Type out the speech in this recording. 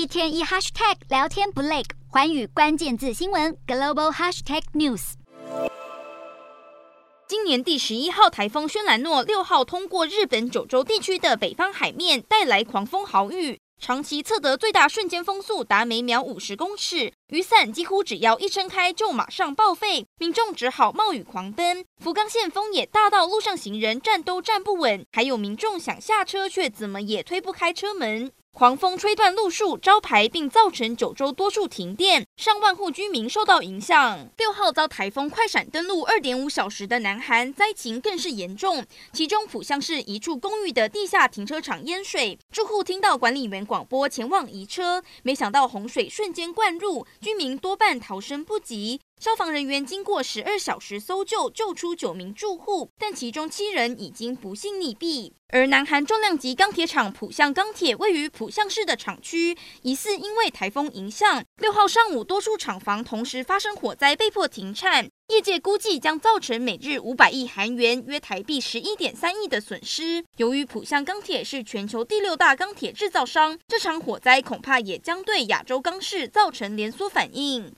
一天一 hashtag 聊天不累，环宇关键字新闻 global hashtag news。今年第十一号台风轩岚诺六号通过日本九州地区的北方海面，带来狂风豪雨。长期测得最大瞬间风速达每秒五十公尺，雨伞几乎只要一撑开就马上报废，民众只好冒雨狂奔。福冈县风也大到路上行人站都站不稳，还有民众想下车却怎么也推不开车门。狂风吹断路树、招牌，并造成九州多处停电，上万户居民受到影响。六号遭台风快闪登陆二点五小时的南韩，灾情更是严重。其中浦项市一处公寓的地下停车场淹水，住户听到管理员广播前往移车，没想到洪水瞬间灌入，居民多半逃生不及。消防人员经过十二小时搜救，救出九名住户，但其中七人已经不幸溺毙。而南韩重量级钢铁厂浦项钢铁位于浦项市的厂区，疑似因为台风影响，六号上午多处厂房同时发生火灾，被迫停产。业界估计将造成每日五百亿韩元（约台币十一点三亿）的损失。由于浦项钢铁是全球第六大钢铁制造商，这场火灾恐怕也将对亚洲钢市造成连锁反应。